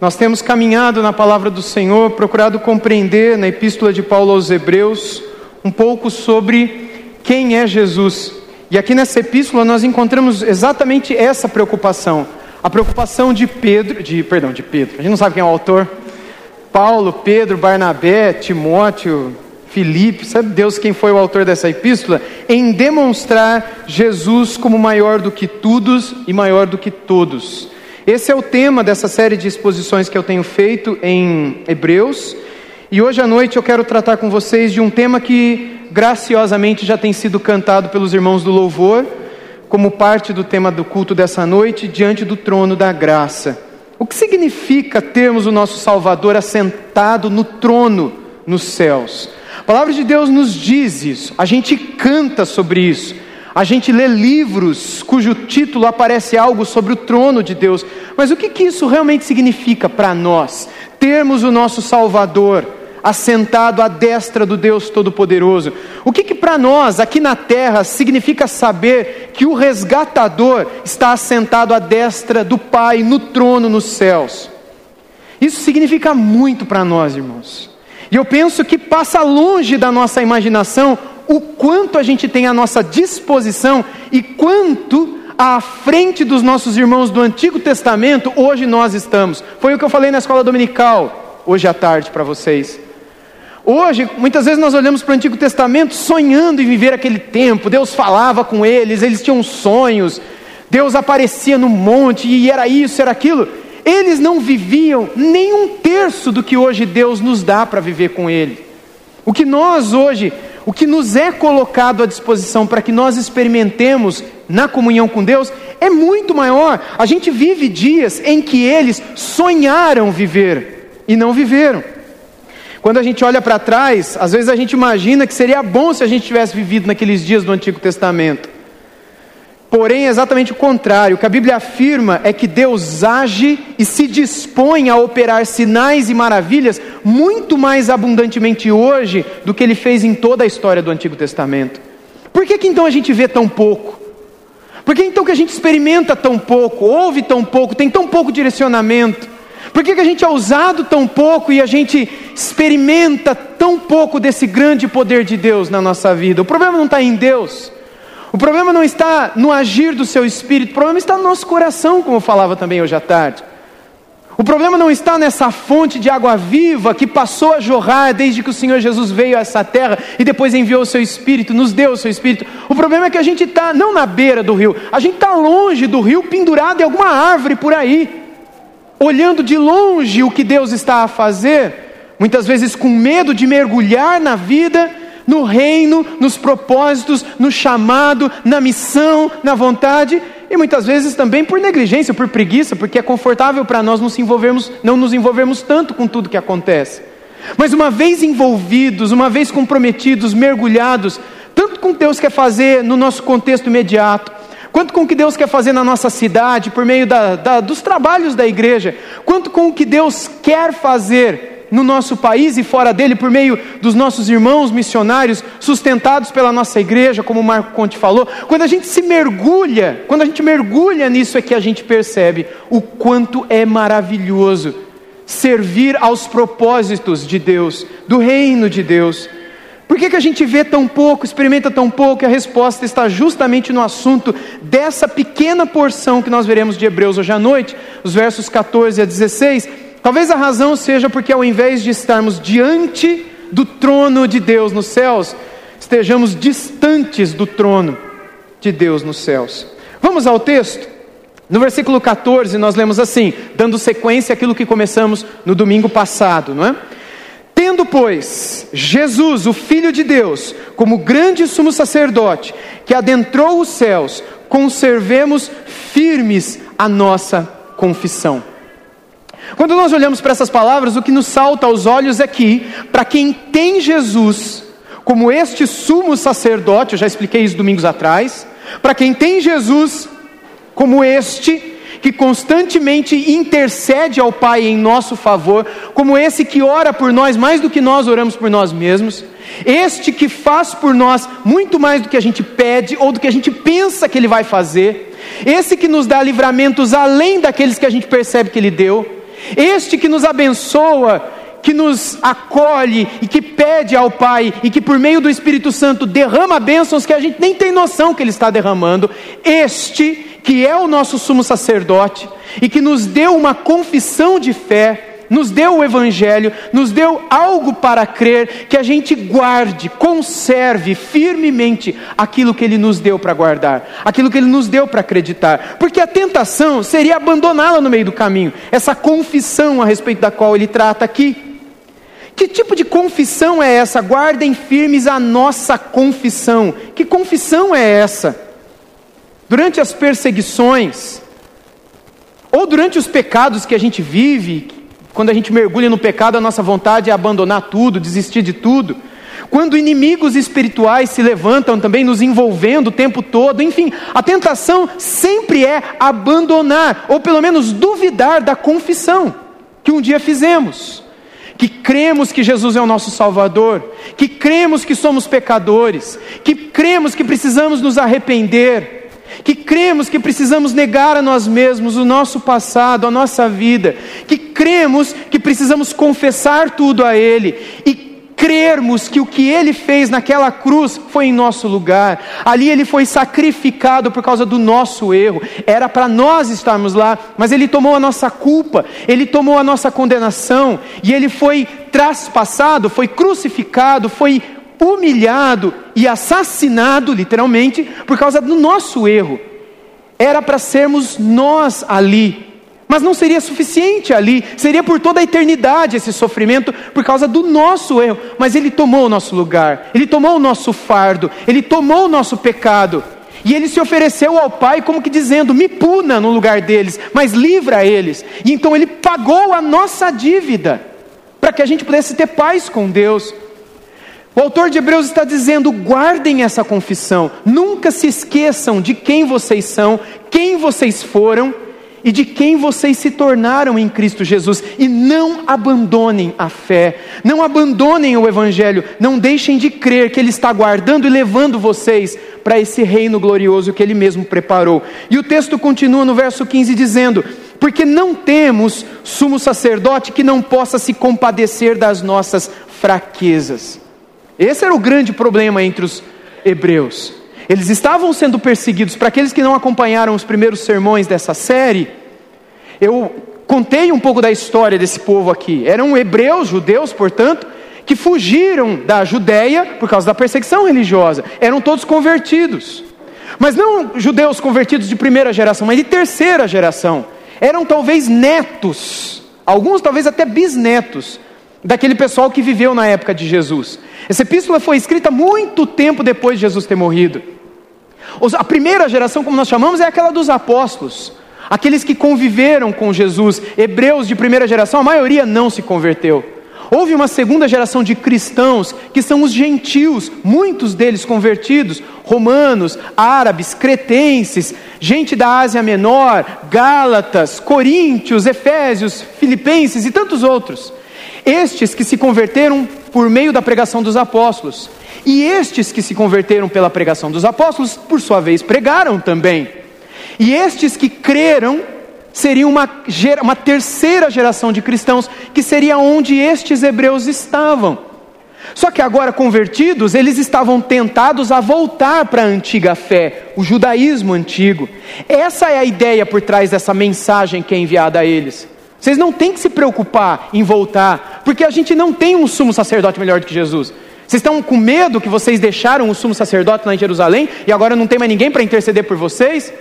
Nós temos caminhado na palavra do Senhor, procurado compreender na epístola de Paulo aos Hebreus um pouco sobre quem é Jesus. E aqui nessa epístola nós encontramos exatamente essa preocupação, a preocupação de Pedro, de perdão, de Pedro. A gente não sabe quem é o autor. Paulo, Pedro, Barnabé, Timóteo, Filipe, sabe Deus quem foi o autor dessa epístola? Em demonstrar Jesus como maior do que todos e maior do que todos. Esse é o tema dessa série de exposições que eu tenho feito em Hebreus. E hoje à noite eu quero tratar com vocês de um tema que graciosamente já tem sido cantado pelos irmãos do louvor, como parte do tema do culto dessa noite, diante do trono da graça. O que significa termos o nosso Salvador assentado no trono nos céus? A palavra de Deus nos diz isso, a gente canta sobre isso, a gente lê livros cujo título aparece algo sobre o trono de Deus, mas o que, que isso realmente significa para nós? Termos o nosso Salvador assentado à destra do Deus Todo-Poderoso. O que, que para nós, aqui na terra, significa saber que o resgatador está assentado à destra do Pai no trono nos céus? Isso significa muito para nós, irmãos. E eu penso que passa longe da nossa imaginação o quanto a gente tem à nossa disposição e quanto à frente dos nossos irmãos do Antigo Testamento hoje nós estamos. Foi o que eu falei na escola dominical hoje à tarde para vocês. Hoje, muitas vezes nós olhamos para o Antigo Testamento sonhando em viver aquele tempo. Deus falava com eles, eles tinham sonhos. Deus aparecia no monte e era isso, era aquilo. Eles não viviam nem um terço do que hoje Deus nos dá para viver com Ele. O que nós hoje, o que nos é colocado à disposição para que nós experimentemos na comunhão com Deus é muito maior. A gente vive dias em que eles sonharam viver e não viveram. Quando a gente olha para trás, às vezes a gente imagina que seria bom se a gente tivesse vivido naqueles dias do Antigo Testamento. Porém, é exatamente o contrário. O que a Bíblia afirma é que Deus age e se dispõe a operar sinais e maravilhas muito mais abundantemente hoje do que ele fez em toda a história do Antigo Testamento. Por que, que então a gente vê tão pouco? Por que então que a gente experimenta tão pouco, ouve tão pouco, tem tão pouco direcionamento? Por que, que a gente é usado tão pouco e a gente experimenta tão pouco desse grande poder de Deus na nossa vida? O problema não está em Deus. O problema não está no agir do seu espírito, o problema está no nosso coração, como eu falava também hoje à tarde. O problema não está nessa fonte de água viva que passou a jorrar desde que o Senhor Jesus veio a essa terra e depois enviou o seu Espírito, nos deu o seu Espírito. O problema é que a gente está não na beira do rio, a gente está longe do rio, pendurado em alguma árvore por aí, olhando de longe o que Deus está a fazer, muitas vezes com medo de mergulhar na vida no reino, nos propósitos, no chamado, na missão, na vontade, e muitas vezes também por negligência, por preguiça, porque é confortável para nós nos envolvermos, não nos envolvermos tanto com tudo que acontece. Mas uma vez envolvidos, uma vez comprometidos, mergulhados, tanto com o que Deus quer fazer no nosso contexto imediato, quanto com o que Deus quer fazer na nossa cidade, por meio da, da, dos trabalhos da igreja, quanto com o que Deus quer fazer no nosso país e fora dele, por meio dos nossos irmãos missionários, sustentados pela nossa igreja, como o Marco Conte falou, quando a gente se mergulha, quando a gente mergulha nisso é que a gente percebe o quanto é maravilhoso servir aos propósitos de Deus, do reino de Deus. Por que, que a gente vê tão pouco, experimenta tão pouco? E a resposta está justamente no assunto dessa pequena porção que nós veremos de Hebreus hoje à noite, os versos 14 a 16 Talvez a razão seja porque, ao invés de estarmos diante do trono de Deus nos céus, estejamos distantes do trono de Deus nos céus. Vamos ao texto? No versículo 14, nós lemos assim, dando sequência àquilo que começamos no domingo passado, não é? Tendo, pois, Jesus, o Filho de Deus, como grande sumo sacerdote, que adentrou os céus, conservemos firmes a nossa confissão. Quando nós olhamos para essas palavras, o que nos salta aos olhos é que, para quem tem Jesus como este sumo sacerdote, eu já expliquei isso domingos atrás, para quem tem Jesus como este, que constantemente intercede ao Pai em nosso favor, como esse que ora por nós mais do que nós oramos por nós mesmos, este que faz por nós muito mais do que a gente pede ou do que a gente pensa que Ele vai fazer, esse que nos dá livramentos além daqueles que a gente percebe que Ele deu, Este que nos abençoa, que nos acolhe e que pede ao Pai e que por meio do Espírito Santo derrama bênçãos que a gente nem tem noção que Ele está derramando, este que é o nosso sumo sacerdote e que nos deu uma confissão de fé, nos deu o Evangelho, nos deu algo para crer, que a gente guarde, conserve firmemente aquilo que Ele nos deu para guardar, aquilo que Ele nos deu para acreditar, porque a tentação seria abandoná-la no meio do caminho, essa confissão a respeito da qual Ele trata aqui. Que tipo de confissão é essa? Guardem firmes a nossa confissão. Que confissão é essa? Durante as perseguições, ou durante os pecados que a gente vive, quando a gente mergulha no pecado, a nossa vontade é abandonar tudo, desistir de tudo. Quando inimigos espirituais se levantam também nos envolvendo o tempo todo, enfim, a tentação sempre é abandonar, ou pelo menos duvidar da confissão que um dia fizemos que cremos que Jesus é o nosso Salvador, que cremos que somos pecadores, que cremos que precisamos nos arrepender, que cremos que precisamos negar a nós mesmos o nosso passado, a nossa vida, que cremos que precisamos confessar tudo a Ele e crermos que o que ele fez naquela cruz foi em nosso lugar, ali ele foi sacrificado por causa do nosso erro, era para nós estarmos lá, mas ele tomou a nossa culpa, ele tomou a nossa condenação, e ele foi traspassado, foi crucificado, foi humilhado e assassinado, literalmente, por causa do nosso erro. Era para sermos nós ali, mas não seria suficiente ali, seria por toda a eternidade esse sofrimento por causa do nosso erro. Mas Ele tomou o nosso lugar, Ele tomou o nosso fardo, Ele tomou o nosso pecado. E ele se ofereceu ao Pai como que dizendo: me puna no lugar deles, mas livra eles. E então ele pagou a nossa dívida, para que a gente pudesse ter paz com Deus. O autor de Hebreus está dizendo: guardem essa confissão, nunca se esqueçam de quem vocês são, quem vocês foram e de quem vocês se tornaram em Cristo Jesus. E não abandonem a fé, não abandonem o Evangelho, não deixem de crer que Ele está guardando e levando vocês para esse reino glorioso que Ele mesmo preparou. E o texto continua no verso 15 dizendo: Porque não temos sumo sacerdote que não possa se compadecer das nossas fraquezas. Esse era o grande problema entre os hebreus. Eles estavam sendo perseguidos. Para aqueles que não acompanharam os primeiros sermões dessa série, eu contei um pouco da história desse povo aqui. Eram hebreus, judeus, portanto, que fugiram da Judéia por causa da perseguição religiosa. Eram todos convertidos. Mas não judeus convertidos de primeira geração, mas de terceira geração. Eram talvez netos, alguns talvez até bisnetos, daquele pessoal que viveu na época de Jesus. Essa epístola foi escrita muito tempo depois de Jesus ter morrido. A primeira geração, como nós chamamos, é aquela dos apóstolos, aqueles que conviveram com Jesus, hebreus de primeira geração, a maioria não se converteu. Houve uma segunda geração de cristãos, que são os gentios, muitos deles convertidos, romanos, árabes, cretenses, gente da Ásia Menor, Gálatas, Coríntios, Efésios, Filipenses e tantos outros. Estes que se converteram por meio da pregação dos apóstolos. E estes que se converteram pela pregação dos apóstolos, por sua vez, pregaram também. E estes que creram seriam uma, uma terceira geração de cristãos, que seria onde estes hebreus estavam. Só que agora convertidos, eles estavam tentados a voltar para a antiga fé, o judaísmo antigo. Essa é a ideia por trás dessa mensagem que é enviada a eles. Vocês não têm que se preocupar em voltar, porque a gente não tem um sumo sacerdote melhor do que Jesus. Vocês estão com medo que vocês deixaram o sumo sacerdote lá em Jerusalém e agora não tem mais ninguém para interceder por vocês?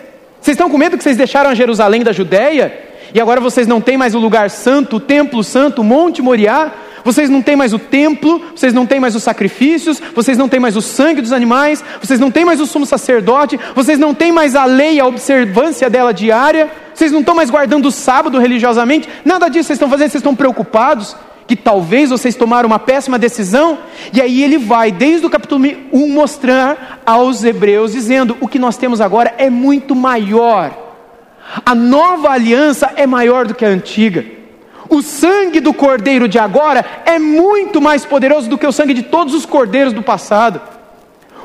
Vocês estão com medo que vocês deixaram a Jerusalém da Judéia e agora vocês não têm mais o lugar santo, o templo santo, o Monte Moriá? Vocês não têm mais o templo, vocês não têm mais os sacrifícios, vocês não têm mais o sangue dos animais, vocês não têm mais o sumo sacerdote, vocês não têm mais a lei, a observância dela diária, vocês não estão mais guardando o sábado religiosamente, nada disso vocês estão fazendo, vocês estão preocupados que talvez vocês tomaram uma péssima decisão, e aí ele vai, desde o capítulo 1, mostrar aos hebreus, dizendo: o que nós temos agora é muito maior, a nova aliança é maior do que a antiga. O sangue do cordeiro de agora é muito mais poderoso do que o sangue de todos os cordeiros do passado.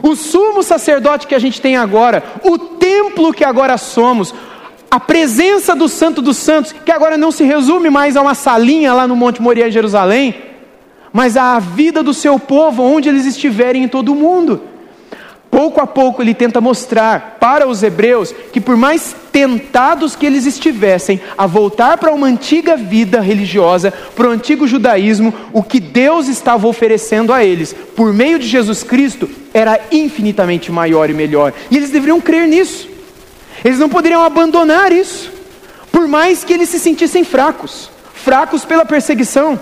O sumo sacerdote que a gente tem agora, o templo que agora somos, a presença do Santo dos Santos, que agora não se resume mais a uma salinha lá no Monte Moriá em Jerusalém, mas à vida do seu povo, onde eles estiverem em todo o mundo. Pouco a pouco ele tenta mostrar para os hebreus que, por mais tentados que eles estivessem a voltar para uma antiga vida religiosa, para o antigo judaísmo, o que Deus estava oferecendo a eles, por meio de Jesus Cristo, era infinitamente maior e melhor. E eles deveriam crer nisso. Eles não poderiam abandonar isso, por mais que eles se sentissem fracos fracos pela perseguição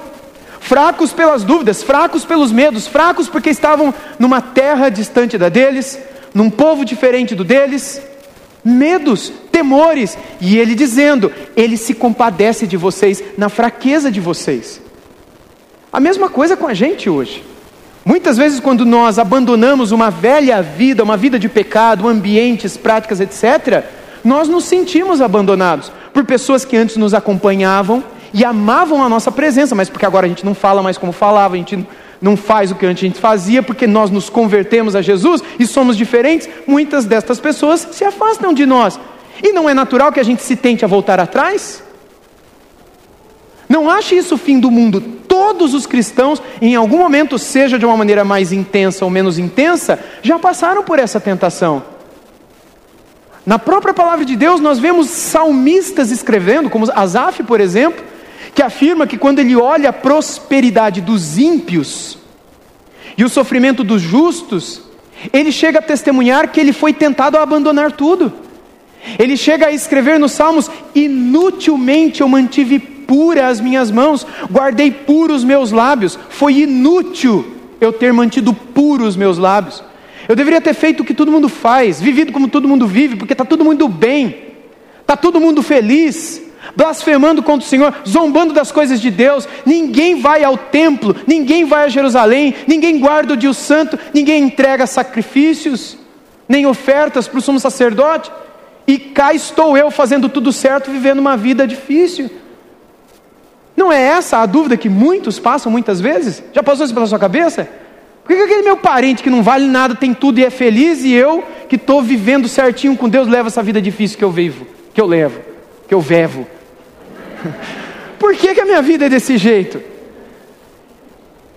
fracos pelas dúvidas, fracos pelos medos, fracos porque estavam numa terra distante da deles, num povo diferente do deles, medos, temores, e ele dizendo: Ele se compadece de vocês na fraqueza de vocês. A mesma coisa com a gente hoje. Muitas vezes, quando nós abandonamos uma velha vida, uma vida de pecado, ambientes, práticas, etc., nós nos sentimos abandonados por pessoas que antes nos acompanhavam e amavam a nossa presença, mas porque agora a gente não fala mais como falava, a gente não faz o que antes a gente fazia, porque nós nos convertemos a Jesus e somos diferentes, muitas destas pessoas se afastam de nós. E não é natural que a gente se tente a voltar atrás? Não ache isso o fim do mundo. Todos os cristãos, em algum momento, seja de uma maneira mais intensa ou menos intensa, já passaram por essa tentação. Na própria palavra de Deus, nós vemos salmistas escrevendo, como Asaf, por exemplo, que afirma que quando ele olha a prosperidade dos ímpios e o sofrimento dos justos, ele chega a testemunhar que ele foi tentado a abandonar tudo. Ele chega a escrever nos Salmos: Inutilmente eu mantive pura as minhas mãos, guardei puros os meus lábios. Foi inútil eu ter mantido puros os meus lábios. Eu deveria ter feito o que todo mundo faz, vivido como todo mundo vive, porque está todo mundo bem, está todo mundo feliz, blasfemando contra o Senhor, zombando das coisas de Deus. Ninguém vai ao templo, ninguém vai a Jerusalém, ninguém guarda o dia santo, ninguém entrega sacrifícios, nem ofertas para o sumo sacerdote. E cá estou eu fazendo tudo certo, vivendo uma vida difícil. Não é essa a dúvida que muitos passam muitas vezes? Já passou isso pela sua cabeça? Por que aquele meu parente que não vale nada, tem tudo e é feliz, e eu, que estou vivendo certinho com Deus, levo essa vida difícil que eu vivo, que eu levo, que eu vevo? Por que, que a minha vida é desse jeito?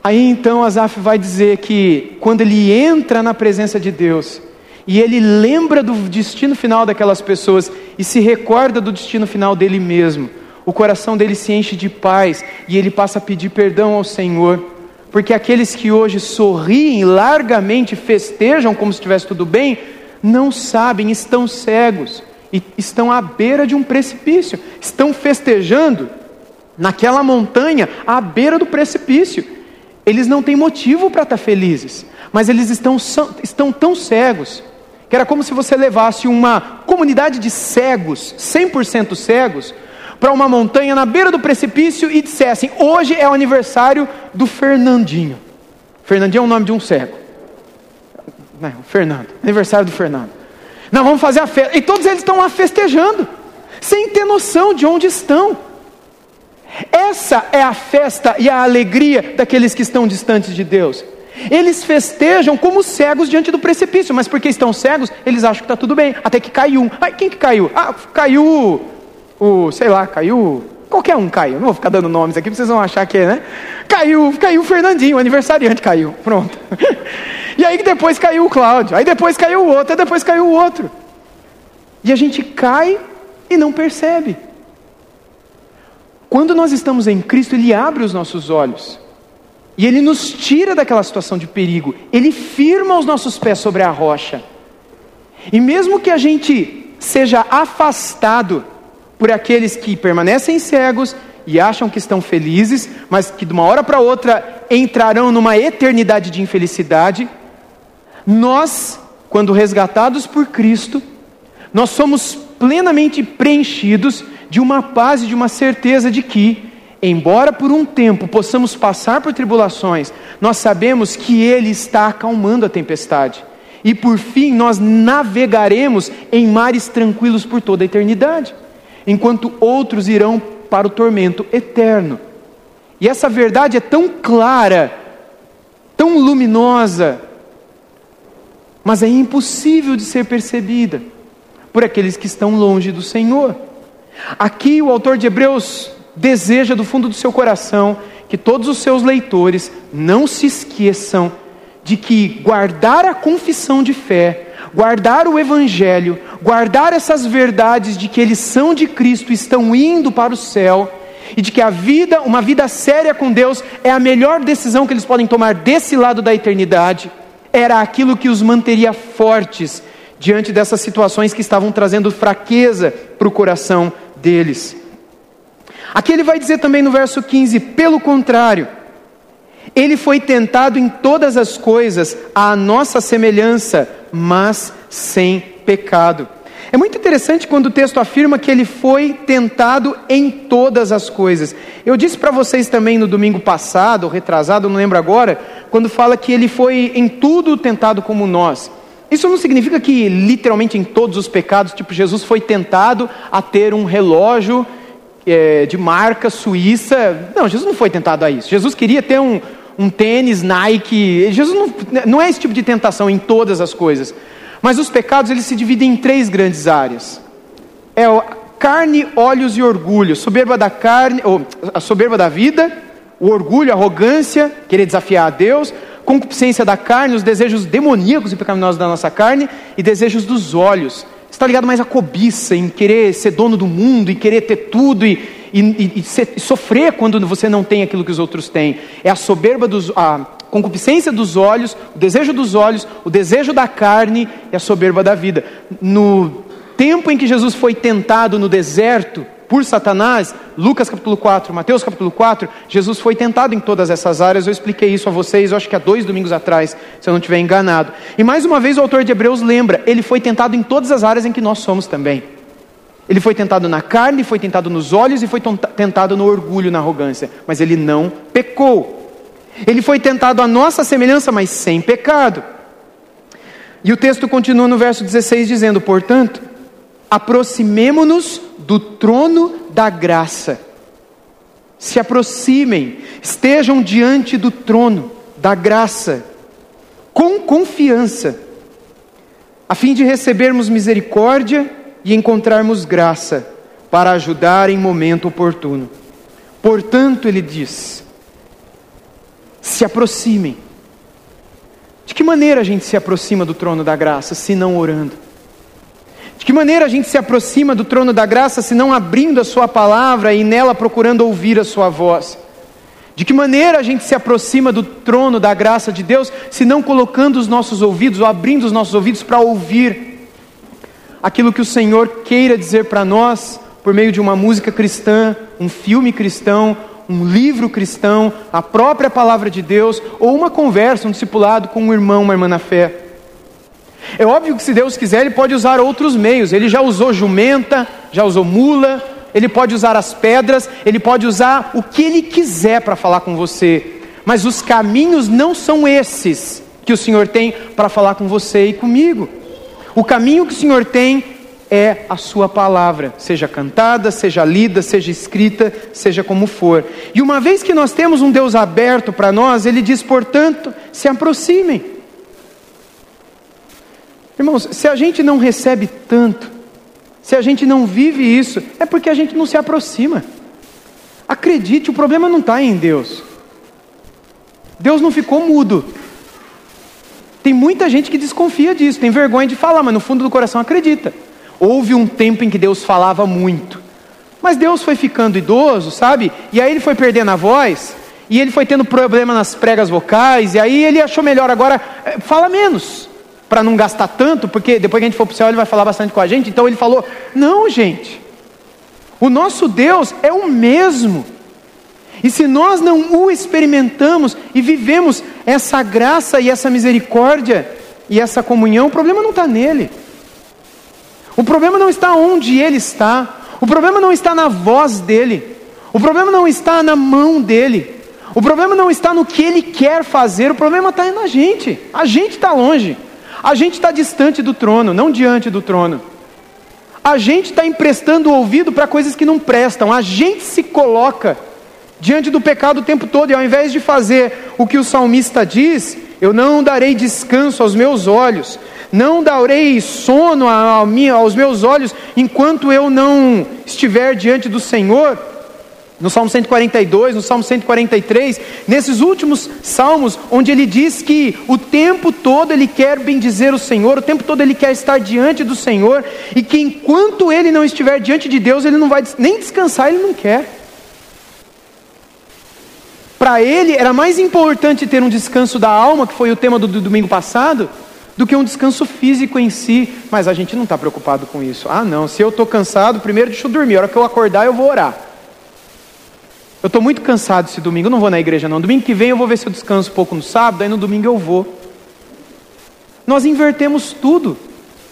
Aí então Asaf vai dizer que quando ele entra na presença de Deus, e ele lembra do destino final daquelas pessoas e se recorda do destino final dele mesmo, o coração dele se enche de paz e ele passa a pedir perdão ao Senhor, porque aqueles que hoje sorriem largamente, festejam como se estivesse tudo bem, não sabem, estão cegos e estão à beira de um precipício, estão festejando naquela montanha à beira do precipício. Eles não têm motivo para estar felizes, mas eles estão, estão tão cegos que era como se você levasse uma comunidade de cegos, 100% cegos, para uma montanha na beira do precipício e dissessem: hoje é o aniversário do Fernandinho. Fernandinho é o nome de um cego. Não, Fernando, aniversário do Fernando. Não, vamos fazer a festa. E todos eles estão lá festejando, sem ter noção de onde estão. Essa é a festa e a alegria daqueles que estão distantes de Deus. Eles festejam como cegos diante do precipício, mas porque estão cegos, eles acham que está tudo bem. Até que caiu um. Ai, quem que caiu? Ah, caiu o, sei lá, caiu. Qualquer um caiu. Não vou ficar dando nomes aqui, vocês vão achar que é, né? Caiu, caiu o Fernandinho, o aniversariante caiu. Pronto. E aí depois caiu o Cláudio, aí depois caiu o outro, aí depois caiu o outro. E a gente cai e não percebe. Quando nós estamos em Cristo, Ele abre os nossos olhos. E Ele nos tira daquela situação de perigo. Ele firma os nossos pés sobre a rocha. E mesmo que a gente seja afastado por aqueles que permanecem cegos e acham que estão felizes, mas que de uma hora para outra entrarão numa eternidade de infelicidade, nós, quando resgatados por Cristo, nós somos plenamente preenchidos de uma paz e de uma certeza de que, embora por um tempo possamos passar por tribulações, nós sabemos que Ele está acalmando a tempestade. E por fim nós navegaremos em mares tranquilos por toda a eternidade, enquanto outros irão para o tormento eterno. E essa verdade é tão clara, tão luminosa, mas é impossível de ser percebida, por aqueles que estão longe do Senhor. Aqui o autor de Hebreus deseja do fundo do seu coração que todos os seus leitores não se esqueçam de que guardar a confissão de fé, guardar o evangelho, guardar essas verdades de que eles são de Cristo, estão indo para o céu, e de que a vida, uma vida séria com Deus, é a melhor decisão que eles podem tomar desse lado da eternidade, era aquilo que os manteria fortes diante dessas situações que estavam trazendo fraqueza para o coração deles. Aqui ele vai dizer também no verso 15: pelo contrário, ele foi tentado em todas as coisas, à nossa semelhança, mas sem pecado. É muito interessante quando o texto afirma que ele foi tentado em todas as coisas. Eu disse para vocês também no domingo passado, ou retrasado, não lembro agora, quando fala que ele foi em tudo tentado como nós. Isso não significa que literalmente em todos os pecados, tipo Jesus foi tentado a ter um relógio é, de marca suíça. Não, Jesus não foi tentado a isso. Jesus queria ter um, um tênis Nike. Jesus não, não é esse tipo de tentação em todas as coisas. Mas os pecados eles se dividem em três grandes áreas. É carne, olhos e orgulho. Soberba da carne, ou a soberba da vida, o orgulho, a arrogância, querer desafiar a Deus, concupiscência da carne, os desejos demoníacos e pecaminosos da nossa carne e desejos dos olhos. Está ligado mais à cobiça, em querer ser dono do mundo, em querer ter tudo e, e, e, e sofrer quando você não tem aquilo que os outros têm. É a soberba dos, a concupiscência dos olhos, o desejo dos olhos, o desejo da carne e a soberba da vida. No tempo em que Jesus foi tentado no deserto por Satanás, Lucas capítulo 4, Mateus capítulo 4, Jesus foi tentado em todas essas áreas. Eu expliquei isso a vocês, eu acho que há dois domingos atrás, se eu não estiver enganado. E mais uma vez o autor de Hebreus lembra, ele foi tentado em todas as áreas em que nós somos também. Ele foi tentado na carne, foi tentado nos olhos e foi tentado no orgulho, na arrogância, mas ele não pecou. Ele foi tentado à nossa semelhança, mas sem pecado. E o texto continua no verso 16 dizendo: Portanto, aproximemo-nos do trono da graça. Se aproximem, estejam diante do trono da graça, com confiança, a fim de recebermos misericórdia e encontrarmos graça para ajudar em momento oportuno. Portanto, ele diz: se aproximem. De que maneira a gente se aproxima do trono da graça, se não orando? De que maneira a gente se aproxima do trono da graça, se não abrindo a Sua palavra e nela procurando ouvir a Sua voz? De que maneira a gente se aproxima do trono da graça de Deus, se não colocando os nossos ouvidos ou abrindo os nossos ouvidos para ouvir aquilo que o Senhor queira dizer para nós por meio de uma música cristã, um filme cristão, um livro cristão, a própria palavra de Deus, ou uma conversa, um discipulado com um irmão, uma irmã na fé. É óbvio que se Deus quiser, Ele pode usar outros meios. Ele já usou jumenta, já usou mula, Ele pode usar as pedras, Ele pode usar o que Ele quiser para falar com você. Mas os caminhos não são esses que o Senhor tem para falar com você e comigo. O caminho que o Senhor tem é a sua palavra, seja cantada, seja lida, seja escrita, seja como for. E uma vez que nós temos um Deus aberto para nós, ele diz, portanto, se aproximem. Irmãos, se a gente não recebe tanto, se a gente não vive isso, é porque a gente não se aproxima. Acredite, o problema não está em Deus. Deus não ficou mudo. Tem muita gente que desconfia disso, tem vergonha de falar, mas no fundo do coração acredita. Houve um tempo em que Deus falava muito, mas Deus foi ficando idoso, sabe? E aí ele foi perdendo a voz, e ele foi tendo problema nas pregas vocais, e aí ele achou melhor agora, eh, fala menos, para não gastar tanto, porque depois que a gente for para o céu ele vai falar bastante com a gente. Então ele falou: não, gente, o nosso Deus é o mesmo. E se nós não o experimentamos e vivemos essa graça e essa misericórdia e essa comunhão, o problema não está nele. O problema não está onde ele está. O problema não está na voz dele. O problema não está na mão dele. O problema não está no que ele quer fazer. O problema está na gente. A gente está longe. A gente está distante do trono, não diante do trono. A gente está emprestando o ouvido para coisas que não prestam. A gente se coloca diante do pecado o tempo todo. E ao invés de fazer o que o salmista diz, eu não darei descanso aos meus olhos, não darei sono aos meus olhos enquanto eu não estiver diante do Senhor. No Salmo 142, no Salmo 143, nesses últimos salmos, onde ele diz que o tempo todo ele quer bendizer o Senhor, o tempo todo ele quer estar diante do Senhor, e que enquanto ele não estiver diante de Deus, ele não vai nem descansar, ele não quer. Para ele era mais importante ter um descanso da alma, que foi o tema do, do domingo passado, do que um descanso físico em si. Mas a gente não está preocupado com isso. Ah, não, se eu estou cansado, primeiro deixa eu dormir. A hora que eu acordar, eu vou orar. Eu estou muito cansado esse domingo, não vou na igreja não. Domingo que vem eu vou ver se eu descanso um pouco no sábado, aí no domingo eu vou. Nós invertemos tudo,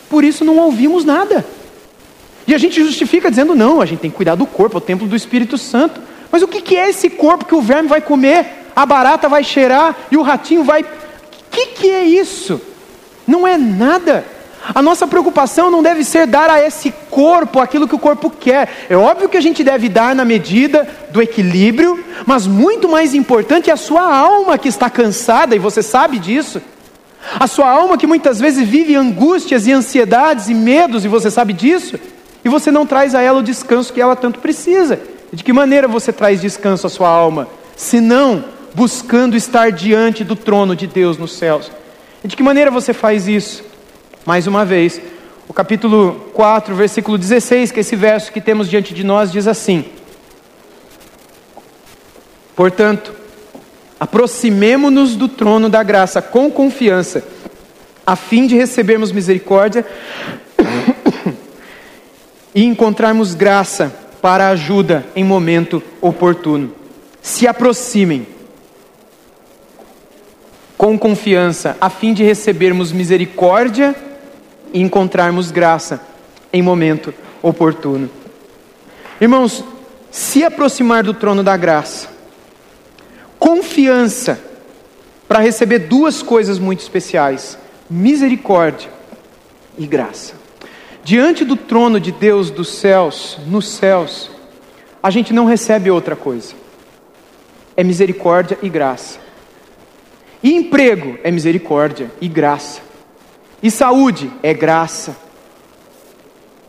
por isso não ouvimos nada. E a gente justifica dizendo: não, a gente tem que cuidar do corpo, é o templo do Espírito Santo. Mas o que é esse corpo que o verme vai comer, a barata vai cheirar e o ratinho vai. O que, é isso? Não é nada. A nossa preocupação não deve ser dar a esse corpo aquilo que o corpo quer. É óbvio que a gente deve dar na medida do equilíbrio, mas muito mais importante é a sua alma que está cansada, e você sabe disso. A sua alma que muitas vezes vive angústias e ansiedades e medos, e você sabe disso. E você não traz a ela o descanso que ela tanto precisa. De que maneira você traz descanso à sua alma? Se não buscando estar diante do trono de Deus nos céus. De que maneira você faz isso? Mais uma vez, o capítulo 4, versículo 16, que é esse verso que temos diante de nós, diz assim: Portanto, aproximemo-nos do trono da graça com confiança, a fim de recebermos misericórdia e encontrarmos graça para ajuda em momento oportuno. Se aproximem com confiança, a fim de recebermos misericórdia e encontrarmos graça em momento oportuno. Irmãos, se aproximar do trono da graça, confiança para receber duas coisas muito especiais: misericórdia e graça. Diante do trono de Deus dos céus, nos céus, a gente não recebe outra coisa. É misericórdia e graça. E emprego é misericórdia e graça. E saúde é graça.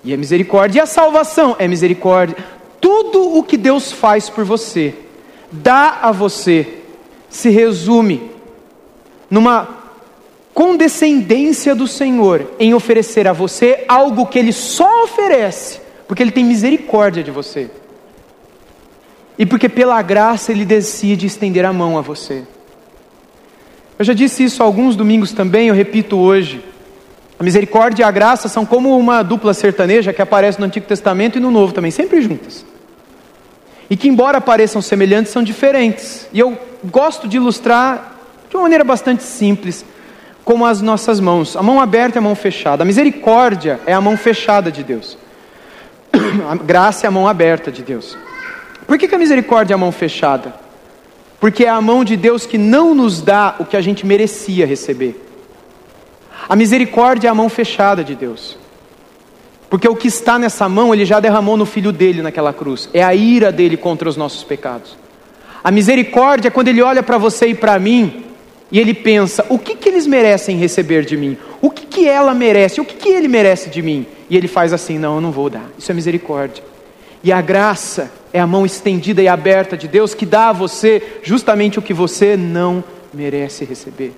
E é misericórdia. E a salvação é misericórdia. Tudo o que Deus faz por você, dá a você, se resume numa condescendência do Senhor em oferecer a você algo que Ele só oferece, porque Ele tem misericórdia de você. E porque pela graça Ele decide estender a mão a você. Eu já disse isso alguns domingos também, eu repito hoje. A misericórdia e a graça são como uma dupla sertaneja que aparece no Antigo Testamento e no Novo também, sempre juntas. E que, embora pareçam semelhantes, são diferentes. E eu gosto de ilustrar de uma maneira bastante simples como as nossas mãos. A mão aberta é a mão fechada. A misericórdia é a mão fechada de Deus. A graça é a mão aberta de Deus. Por que, que a misericórdia é a mão fechada? Porque é a mão de Deus que não nos dá o que a gente merecia receber. A misericórdia é a mão fechada de Deus. Porque o que está nessa mão, ele já derramou no filho dele naquela cruz. É a ira dele contra os nossos pecados. A misericórdia é quando ele olha para você e para mim e ele pensa: o que, que eles merecem receber de mim? O que, que ela merece? O que, que ele merece de mim? E ele faz assim: não, eu não vou dar. Isso é misericórdia. E a graça é a mão estendida e aberta de Deus que dá a você justamente o que você não merece receber.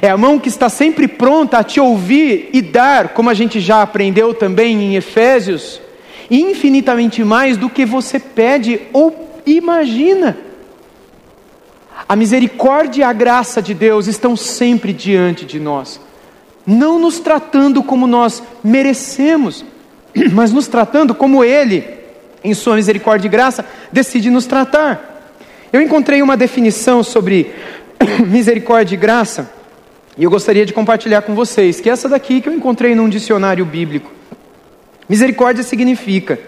É a mão que está sempre pronta a te ouvir e dar, como a gente já aprendeu também em Efésios, infinitamente mais do que você pede ou imagina. A misericórdia e a graça de Deus estão sempre diante de nós, não nos tratando como nós merecemos, mas nos tratando como Ele, em Sua misericórdia e graça, decide nos tratar. Eu encontrei uma definição sobre misericórdia e graça, e eu gostaria de compartilhar com vocês, que é essa daqui que eu encontrei num dicionário bíblico. Misericórdia significa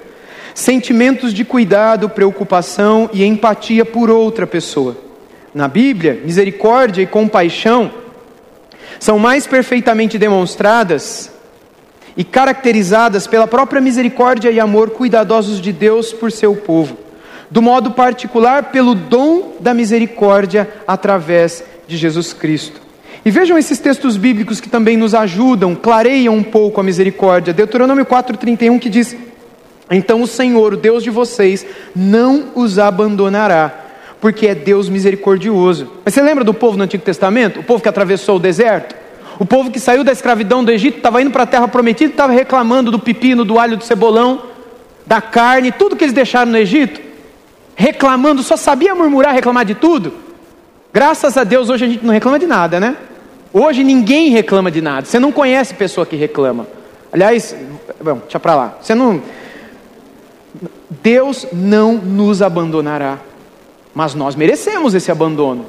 sentimentos de cuidado, preocupação e empatia por outra pessoa na Bíblia, misericórdia e compaixão são mais perfeitamente demonstradas e caracterizadas pela própria misericórdia e amor cuidadosos de Deus por seu povo, do modo particular pelo dom da misericórdia através de Jesus Cristo. E vejam esses textos bíblicos que também nos ajudam, clareiam um pouco a misericórdia. Deuteronômio 4,31 que diz: Então o Senhor, o Deus de vocês, não os abandonará, porque é Deus misericordioso. Mas você lembra do povo no Antigo Testamento? O povo que atravessou o deserto? O povo que saiu da escravidão do Egito, estava indo para a terra prometida, estava reclamando do pepino, do alho, do cebolão, da carne, tudo que eles deixaram no Egito, reclamando, só sabia murmurar, reclamar de tudo. Graças a Deus hoje a gente não reclama de nada, né? Hoje ninguém reclama de nada. Você não conhece pessoa que reclama. Aliás, bom, deixa para lá. Você não Deus não nos abandonará. Mas nós merecemos esse abandono.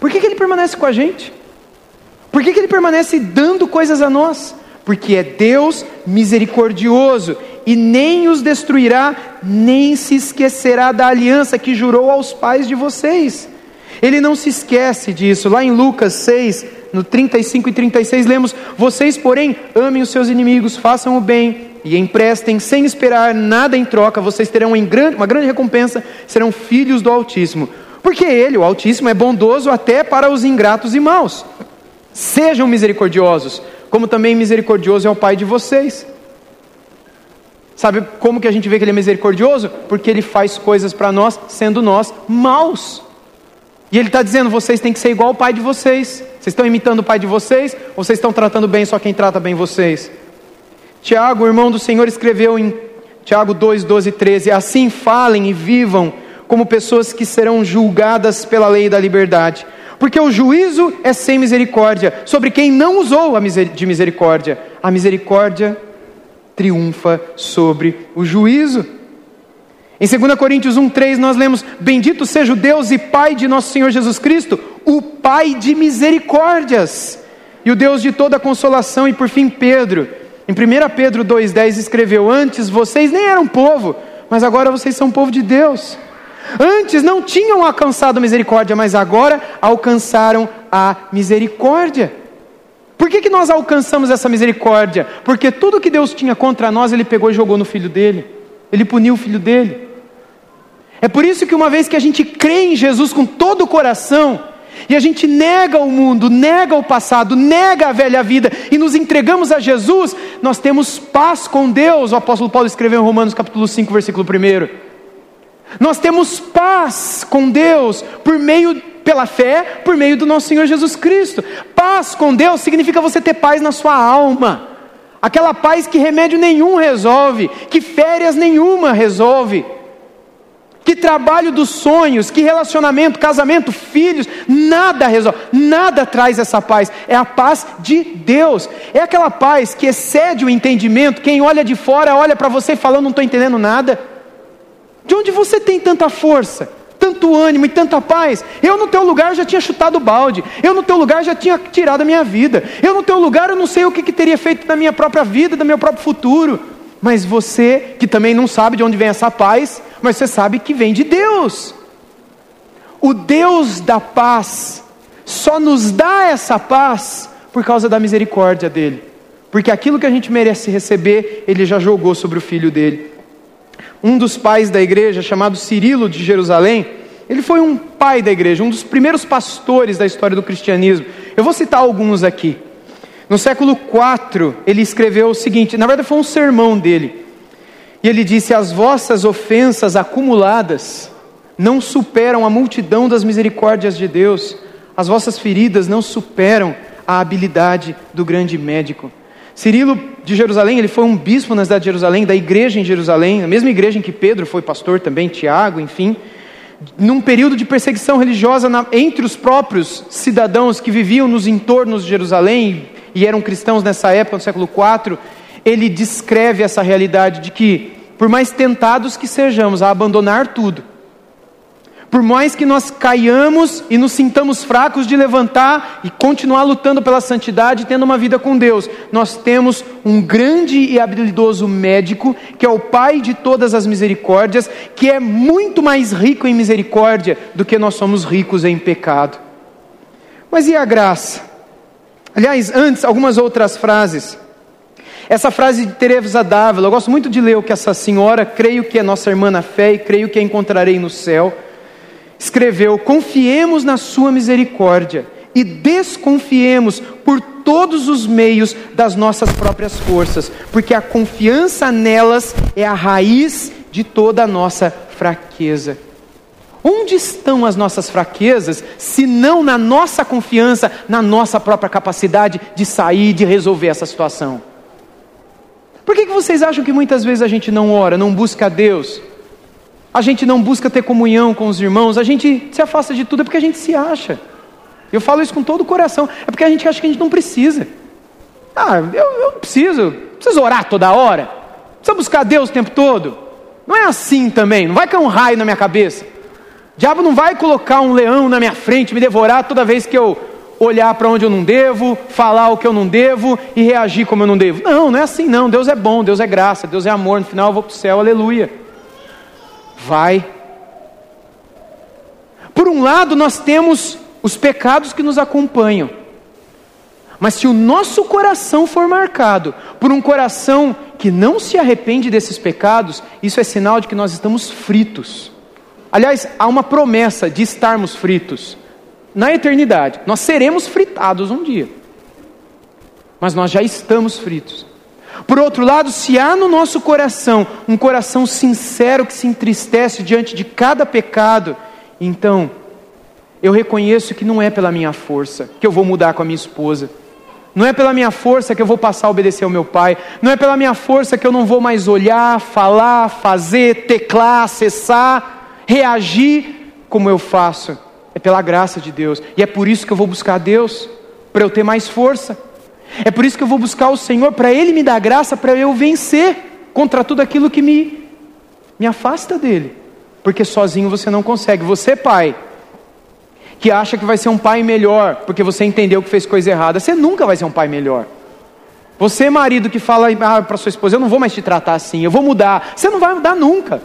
Por que, que ele permanece com a gente? Por que, que ele permanece dando coisas a nós? Porque é Deus misericordioso e nem os destruirá, nem se esquecerá da aliança que jurou aos pais de vocês. Ele não se esquece disso. Lá em Lucas 6, no 35 e 36, lemos: Vocês, porém, amem os seus inimigos, façam o bem e emprestem sem esperar nada em troca, vocês terão uma grande recompensa, serão filhos do Altíssimo. Porque Ele, o Altíssimo, é bondoso até para os ingratos e maus. Sejam misericordiosos, como também misericordioso é o Pai de vocês. Sabe como que a gente vê que Ele é misericordioso? Porque Ele faz coisas para nós, sendo nós maus. E Ele está dizendo: vocês têm que ser igual ao Pai de vocês. Vocês estão imitando o Pai de vocês? Ou vocês estão tratando bem só quem trata bem vocês? Tiago, irmão do Senhor, escreveu em Tiago 2, 12 e 13: Assim falem e vivam como pessoas que serão julgadas pela lei da liberdade porque o juízo é sem misericórdia sobre quem não usou de misericórdia. A misericórdia triunfa sobre o juízo. Em 2 Coríntios 1,3 nós lemos: Bendito seja o Deus e Pai de nosso Senhor Jesus Cristo, o Pai de misericórdias, e o Deus de toda consolação, e por fim Pedro. Em 1 Pedro 2,10 escreveu: Antes vocês nem eram povo, mas agora vocês são povo de Deus. Antes não tinham alcançado a misericórdia, mas agora alcançaram a misericórdia. Por que, que nós alcançamos essa misericórdia? Porque tudo que Deus tinha contra nós, Ele pegou e jogou no filho dele. Ele puniu o filho dele. É por isso que uma vez que a gente crê em Jesus com todo o coração, e a gente nega o mundo, nega o passado, nega a velha vida e nos entregamos a Jesus, nós temos paz com Deus. O apóstolo Paulo escreveu em Romanos capítulo 5, versículo 1. Nós temos paz com Deus por meio pela fé, por meio do nosso Senhor Jesus Cristo. Paz com Deus significa você ter paz na sua alma. Aquela paz que remédio nenhum resolve, que férias nenhuma resolve. Que trabalho dos sonhos, que relacionamento, casamento, filhos, nada resolve, nada traz essa paz. É a paz de Deus. É aquela paz que excede o entendimento. Quem olha de fora olha para você e fala: não estou entendendo nada. De onde você tem tanta força, tanto ânimo e tanta paz? Eu no teu lugar já tinha chutado o balde. Eu no teu lugar já tinha tirado a minha vida. Eu no teu lugar eu não sei o que, que teria feito da minha própria vida, do meu próprio futuro. Mas você, que também não sabe de onde vem essa paz, mas você sabe que vem de Deus. O Deus da paz só nos dá essa paz por causa da misericórdia dele. Porque aquilo que a gente merece receber, ele já jogou sobre o filho dele um dos pais da igreja, chamado Cirilo de Jerusalém, ele foi um pai da igreja, um dos primeiros pastores da história do cristianismo. Eu vou citar alguns aqui. No século IV, ele escreveu o seguinte: na verdade, foi um sermão dele. E ele disse: As vossas ofensas acumuladas não superam a multidão das misericórdias de Deus, as vossas feridas não superam a habilidade do grande médico. Cirilo de Jerusalém, ele foi um bispo na cidade de Jerusalém, da igreja em Jerusalém, a mesma igreja em que Pedro foi pastor também, Tiago, enfim. Num período de perseguição religiosa na, entre os próprios cidadãos que viviam nos entornos de Jerusalém e eram cristãos nessa época, no século IV, ele descreve essa realidade de que, por mais tentados que sejamos a abandonar tudo, por mais que nós caiamos e nos sintamos fracos de levantar e continuar lutando pela santidade, tendo uma vida com Deus, nós temos um grande e habilidoso médico, que é o Pai de todas as misericórdias, que é muito mais rico em misericórdia do que nós somos ricos em pecado. Mas e a graça? Aliás, antes, algumas outras frases. Essa frase de Teresa Dávila, eu gosto muito de ler o que essa senhora, creio que é nossa irmã na fé e creio que a encontrarei no céu escreveu: Confiemos na Sua misericórdia e desconfiemos por todos os meios das nossas próprias forças, porque a confiança nelas é a raiz de toda a nossa fraqueza. Onde estão as nossas fraquezas, se não na nossa confiança, na nossa própria capacidade de sair, de resolver essa situação? Por que, que vocês acham que muitas vezes a gente não ora, não busca a Deus? A gente não busca ter comunhão com os irmãos, a gente se afasta de tudo é porque a gente se acha. Eu falo isso com todo o coração, é porque a gente acha que a gente não precisa. Ah, eu, eu preciso, preciso orar toda hora, precisa buscar Deus o tempo todo. Não é assim também, não vai cair um raio na minha cabeça. O diabo não vai colocar um leão na minha frente, me devorar toda vez que eu olhar para onde eu não devo, falar o que eu não devo e reagir como eu não devo. Não, não é assim não. Deus é bom, Deus é graça, Deus é amor. No final eu vou para o céu, aleluia. Vai. Por um lado, nós temos os pecados que nos acompanham. Mas se o nosso coração for marcado por um coração que não se arrepende desses pecados, isso é sinal de que nós estamos fritos. Aliás, há uma promessa de estarmos fritos na eternidade. Nós seremos fritados um dia. Mas nós já estamos fritos. Por outro lado, se há no nosso coração um coração sincero que se entristece diante de cada pecado, então eu reconheço que não é pela minha força que eu vou mudar com a minha esposa. Não é pela minha força que eu vou passar a obedecer ao meu pai. Não é pela minha força que eu não vou mais olhar, falar, fazer, teclar, acessar, reagir como eu faço. É pela graça de Deus. E é por isso que eu vou buscar Deus, para eu ter mais força. É por isso que eu vou buscar o Senhor, para Ele me dar graça, para eu vencer contra tudo aquilo que me, me afasta dele. Porque sozinho você não consegue. Você, pai, que acha que vai ser um pai melhor, porque você entendeu que fez coisa errada, você nunca vai ser um pai melhor. Você, marido, que fala ah, para sua esposa, eu não vou mais te tratar assim, eu vou mudar. Você não vai mudar nunca.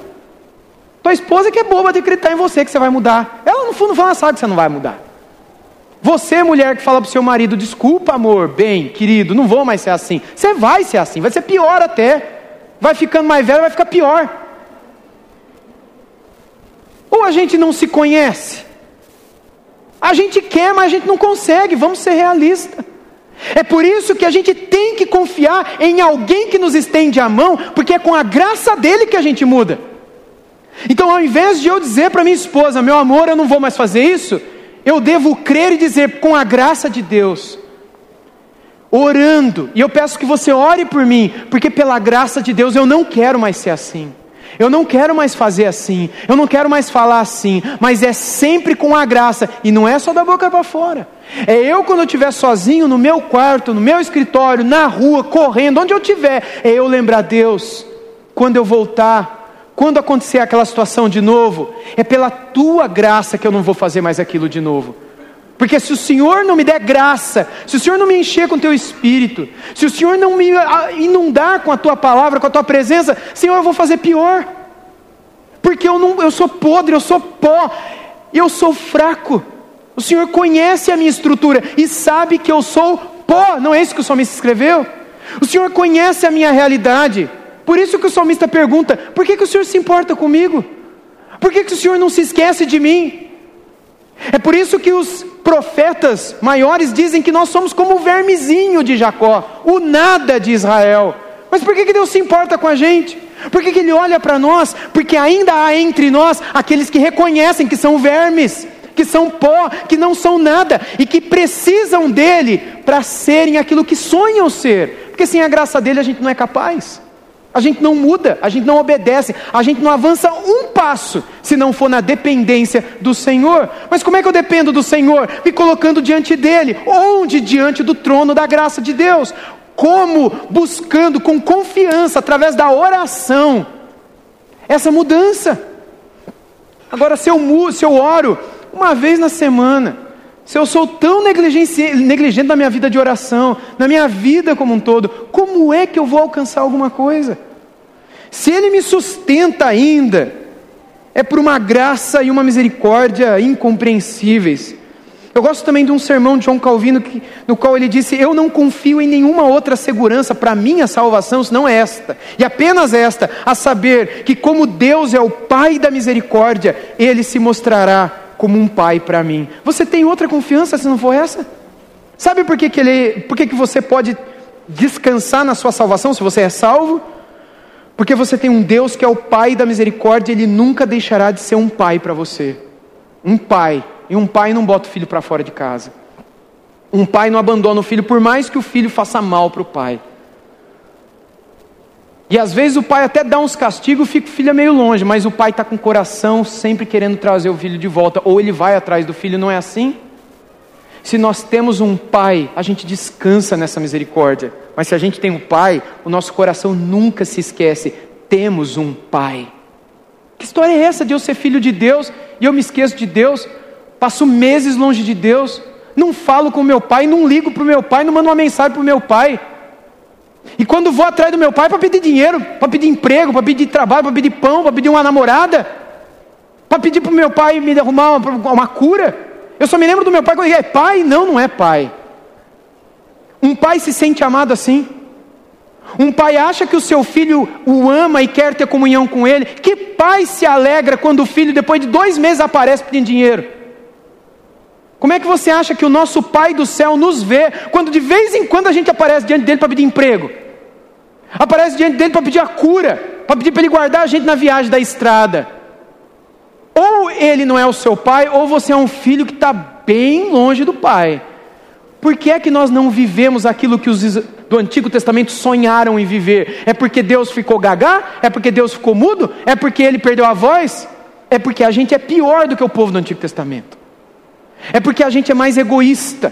Tua esposa que é boba de acreditar em você que você vai mudar. Ela no fundo ela sabe que você não vai mudar. Você, mulher, que fala para o seu marido, desculpa, amor, bem, querido, não vou mais ser assim. Você vai ser assim, vai ser pior até. Vai ficando mais velho, vai ficar pior. Ou a gente não se conhece, a gente quer, mas a gente não consegue, vamos ser realistas. É por isso que a gente tem que confiar em alguém que nos estende a mão, porque é com a graça dele que a gente muda. Então, ao invés de eu dizer para minha esposa, meu amor, eu não vou mais fazer isso, eu devo crer e dizer, com a graça de Deus, orando, e eu peço que você ore por mim, porque pela graça de Deus eu não quero mais ser assim. Eu não quero mais fazer assim, eu não quero mais falar assim, mas é sempre com a graça, e não é só da boca para fora. É eu quando eu estiver sozinho no meu quarto, no meu escritório, na rua, correndo, onde eu estiver, é eu lembrar Deus, quando eu voltar, quando acontecer aquela situação de novo, é pela tua graça que eu não vou fazer mais aquilo de novo. Porque se o Senhor não me der graça, se o Senhor não me encher com o teu espírito, se o Senhor não me ah, inundar com a tua palavra, com a tua presença, Senhor, eu vou fazer pior. Porque eu, não, eu sou podre, eu sou pó, eu sou fraco. O Senhor conhece a minha estrutura e sabe que eu sou pó, não é isso que o salmista escreveu? O Senhor conhece a minha realidade. Por isso que o salmista pergunta: por que, que o Senhor se importa comigo? Por que, que o Senhor não se esquece de mim? É por isso que os profetas maiores dizem que nós somos como o vermezinho de Jacó, o nada de Israel. Mas por que, que Deus se importa com a gente? Por que, que Ele olha para nós? Porque ainda há entre nós aqueles que reconhecem que são vermes, que são pó, que não são nada e que precisam dele para serem aquilo que sonham ser. Porque sem a graça dele a gente não é capaz. A gente não muda, a gente não obedece, a gente não avança um passo se não for na dependência do Senhor. Mas como é que eu dependo do Senhor? Me colocando diante dele, onde? Diante do trono da graça de Deus. Como? Buscando com confiança, através da oração, essa mudança. Agora, se eu, se eu oro uma vez na semana, se eu sou tão negligente, na minha vida de oração, na minha vida como um todo, como é que eu vou alcançar alguma coisa? Se Ele me sustenta ainda, é por uma graça e uma misericórdia incompreensíveis. Eu gosto também de um sermão de João Calvino, que, no qual ele disse: Eu não confio em nenhuma outra segurança para minha salvação, senão esta, e apenas esta, a saber que, como Deus é o Pai da misericórdia, Ele se mostrará como um pai para mim. Você tem outra confiança se não for essa? Sabe por que, que, ele, por que, que você pode descansar na sua salvação se você é salvo? Porque você tem um Deus que é o Pai da misericórdia, ele nunca deixará de ser um pai para você. Um pai. E um pai não bota o filho para fora de casa. Um pai não abandona o filho, por mais que o filho faça mal para o pai. E às vezes o pai até dá uns castigos, fica o filho meio longe, mas o pai está com o coração sempre querendo trazer o filho de volta, ou ele vai atrás do filho, não é assim? Se nós temos um pai, a gente descansa nessa misericórdia. Mas se a gente tem um pai, o nosso coração nunca se esquece. Temos um pai. Que história é essa de eu ser filho de Deus e eu me esqueço de Deus? Passo meses longe de Deus, não falo com meu pai, não ligo para o meu pai, não mando uma mensagem para o meu pai. E quando vou atrás do meu pai para pedir dinheiro, para pedir emprego, para pedir trabalho, para pedir pão, para pedir uma namorada, para pedir para o meu pai me arrumar uma, uma cura, eu só me lembro do meu pai quando ele é pai, não, não é pai. Um pai se sente amado assim. Um pai acha que o seu filho o ama e quer ter comunhão com ele. Que pai se alegra quando o filho, depois de dois meses, aparece pedindo dinheiro? Como é que você acha que o nosso Pai do céu nos vê quando de vez em quando a gente aparece diante dele para pedir emprego? Aparece diante dele para pedir a cura, para pedir para ele guardar a gente na viagem da estrada. Ou ele não é o seu pai, ou você é um filho que está bem longe do pai. Por que é que nós não vivemos aquilo que os do Antigo Testamento sonharam em viver? É porque Deus ficou gagá? É porque Deus ficou mudo? É porque ele perdeu a voz? É porque a gente é pior do que o povo do Antigo Testamento. É porque a gente é mais egoísta.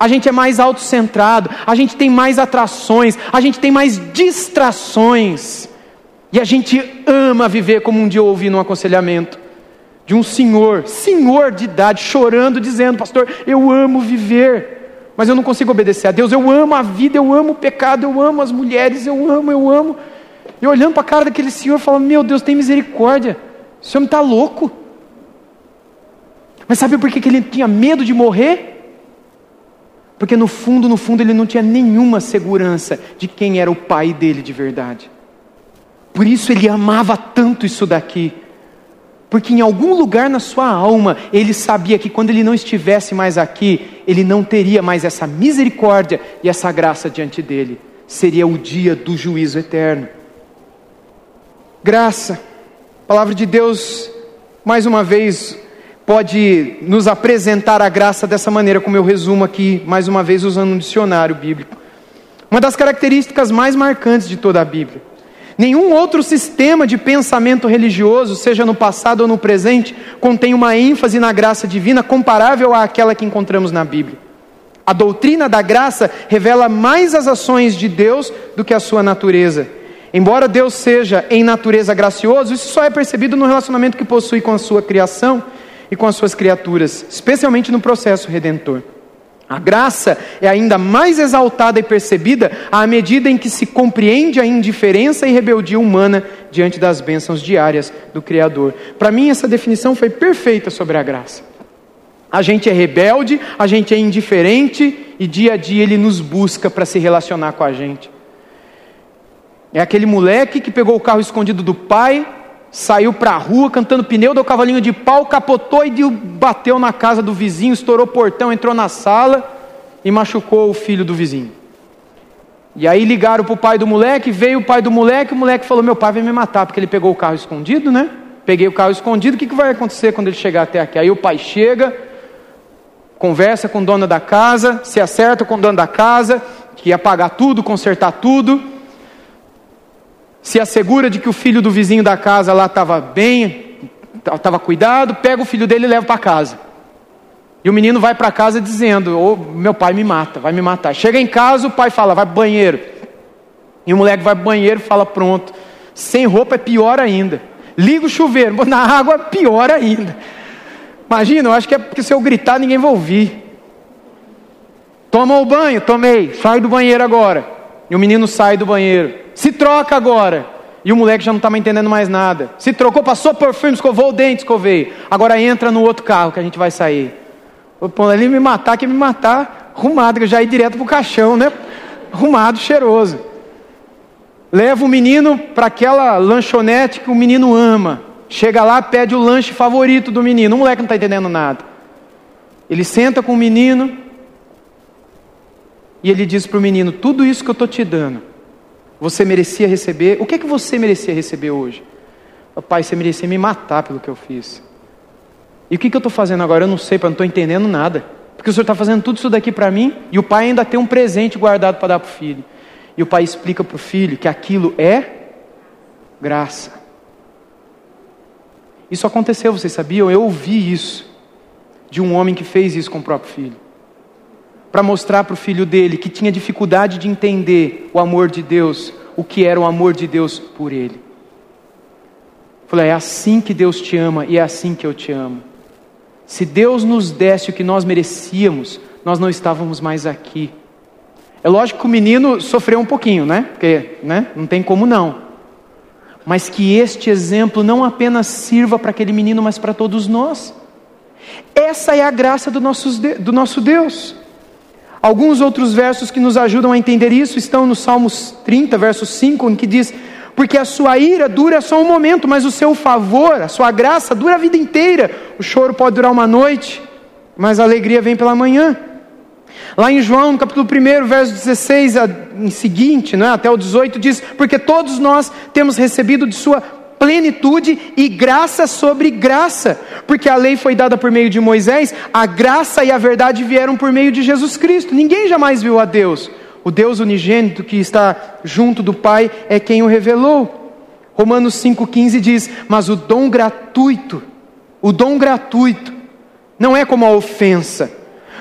A gente é mais autocentrado, a gente tem mais atrações, a gente tem mais distrações. E a gente ama viver como um dia eu ouvi num aconselhamento de um senhor, senhor de idade, chorando, dizendo: Pastor, eu amo viver, mas eu não consigo obedecer a Deus. Eu amo a vida, eu amo o pecado, eu amo as mulheres, eu amo, eu amo. E olhando para a cara daquele senhor, falando: Meu Deus, tem misericórdia, esse homem está louco. Mas sabe por que ele tinha medo de morrer? Porque no fundo, no fundo, ele não tinha nenhuma segurança de quem era o pai dele de verdade. Por isso ele amava tanto isso daqui porque em algum lugar na sua alma ele sabia que quando ele não estivesse mais aqui, ele não teria mais essa misericórdia e essa graça diante dele. Seria o dia do juízo eterno. Graça, palavra de Deus, mais uma vez, pode nos apresentar a graça dessa maneira, como eu resumo aqui, mais uma vez, usando um dicionário bíblico. Uma das características mais marcantes de toda a Bíblia Nenhum outro sistema de pensamento religioso, seja no passado ou no presente, contém uma ênfase na graça divina comparável àquela que encontramos na Bíblia. A doutrina da graça revela mais as ações de Deus do que a sua natureza. Embora Deus seja em natureza gracioso, isso só é percebido no relacionamento que possui com a sua criação e com as suas criaturas, especialmente no processo redentor. A graça é ainda mais exaltada e percebida à medida em que se compreende a indiferença e rebeldia humana diante das bênçãos diárias do Criador. Para mim, essa definição foi perfeita sobre a graça. A gente é rebelde, a gente é indiferente e dia a dia ele nos busca para se relacionar com a gente. É aquele moleque que pegou o carro escondido do pai, saiu para a rua cantando pneu, deu cavalinho de pau, capotou e bateu na casa do vizinho, estourou o portão, entrou na sala e machucou o filho do vizinho. E aí ligaram para o pai do moleque, veio o pai do moleque, o moleque falou: Meu pai vai me matar, porque ele pegou o carro escondido, né? Peguei o carro escondido, o que, que vai acontecer quando ele chegar até aqui? Aí o pai chega, conversa com o dono da casa, se acerta com o dono da casa, que ia pagar tudo, consertar tudo se assegura de que o filho do vizinho da casa lá estava bem, estava cuidado, pega o filho dele e leva para casa. E o menino vai para casa dizendo: oh, Meu pai me mata, vai me matar. Chega em casa, o pai fala: Vai para banheiro. E o moleque vai para banheiro e fala: Pronto. Sem roupa é pior ainda. Liga o chuveiro, na água é pior ainda. Imagina, eu acho que é porque se eu gritar ninguém vai ouvir. Toma o banho, tomei, sai do banheiro agora. E o menino sai do banheiro. Se troca agora. E o moleque já não está mais entendendo mais nada. Se trocou, passou perfume, escovou o dente, escovei. Agora entra no outro carro que a gente vai sair. Pô, ele me matar, que me matar arrumado, que eu já ir direto pro caixão, né? Arrumado, cheiroso. Leva o menino para aquela lanchonete que o menino ama. chega lá, pede o lanche favorito do menino. O moleque não está entendendo nada. Ele senta com o menino e ele diz para o menino: Tudo isso que eu estou te dando, você merecia receber. O que é que você merecia receber hoje? Pai, você merecia me matar pelo que eu fiz. E o que, que eu estou fazendo agora? Eu não sei, não estou entendendo nada. Porque o senhor está fazendo tudo isso daqui para mim e o pai ainda tem um presente guardado para dar para o filho. E o pai explica para o filho que aquilo é graça. Isso aconteceu, vocês sabiam? Eu ouvi isso de um homem que fez isso com o próprio filho. Para mostrar para o filho dele que tinha dificuldade de entender o amor de Deus, o que era o amor de Deus por ele. Falei, é assim que Deus te ama e é assim que eu te amo. Se Deus nos desse o que nós merecíamos, nós não estávamos mais aqui. É lógico que o menino sofreu um pouquinho, né? Porque né? não tem como não. Mas que este exemplo não apenas sirva para aquele menino, mas para todos nós. Essa é a graça do do nosso Deus. Alguns outros versos que nos ajudam a entender isso estão no Salmos 30, verso 5, em que diz: Porque a sua ira dura só um momento, mas o seu favor, a sua graça, dura a vida inteira. O choro pode durar uma noite, mas a alegria vem pela manhã. Lá em João, no capítulo 1, verso 16 em seguinte, né, até o 18, diz: Porque todos nós temos recebido de Sua plenitude e graça sobre graça, porque a lei foi dada por meio de Moisés, a graça e a verdade vieram por meio de Jesus Cristo. Ninguém jamais viu a Deus. O Deus unigênito que está junto do Pai é quem o revelou. Romanos 5,15 diz: Mas o dom gratuito, o dom gratuito, não é como a ofensa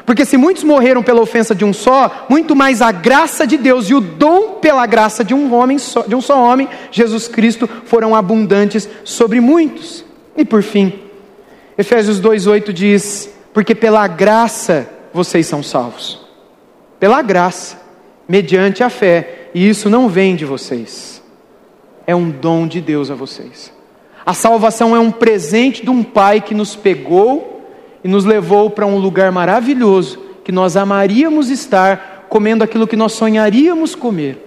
porque se muitos morreram pela ofensa de um só, muito mais a graça de Deus e o dom pela graça de um homem só, de um só homem, Jesus Cristo, foram abundantes sobre muitos. E por fim, Efésios 2:8 diz: "Porque pela graça vocês são salvos. Pela graça, mediante a fé, e isso não vem de vocês. É um dom de Deus a vocês. A salvação é um presente de um pai que nos pegou e nos levou para um lugar maravilhoso que nós amaríamos estar comendo aquilo que nós sonharíamos comer.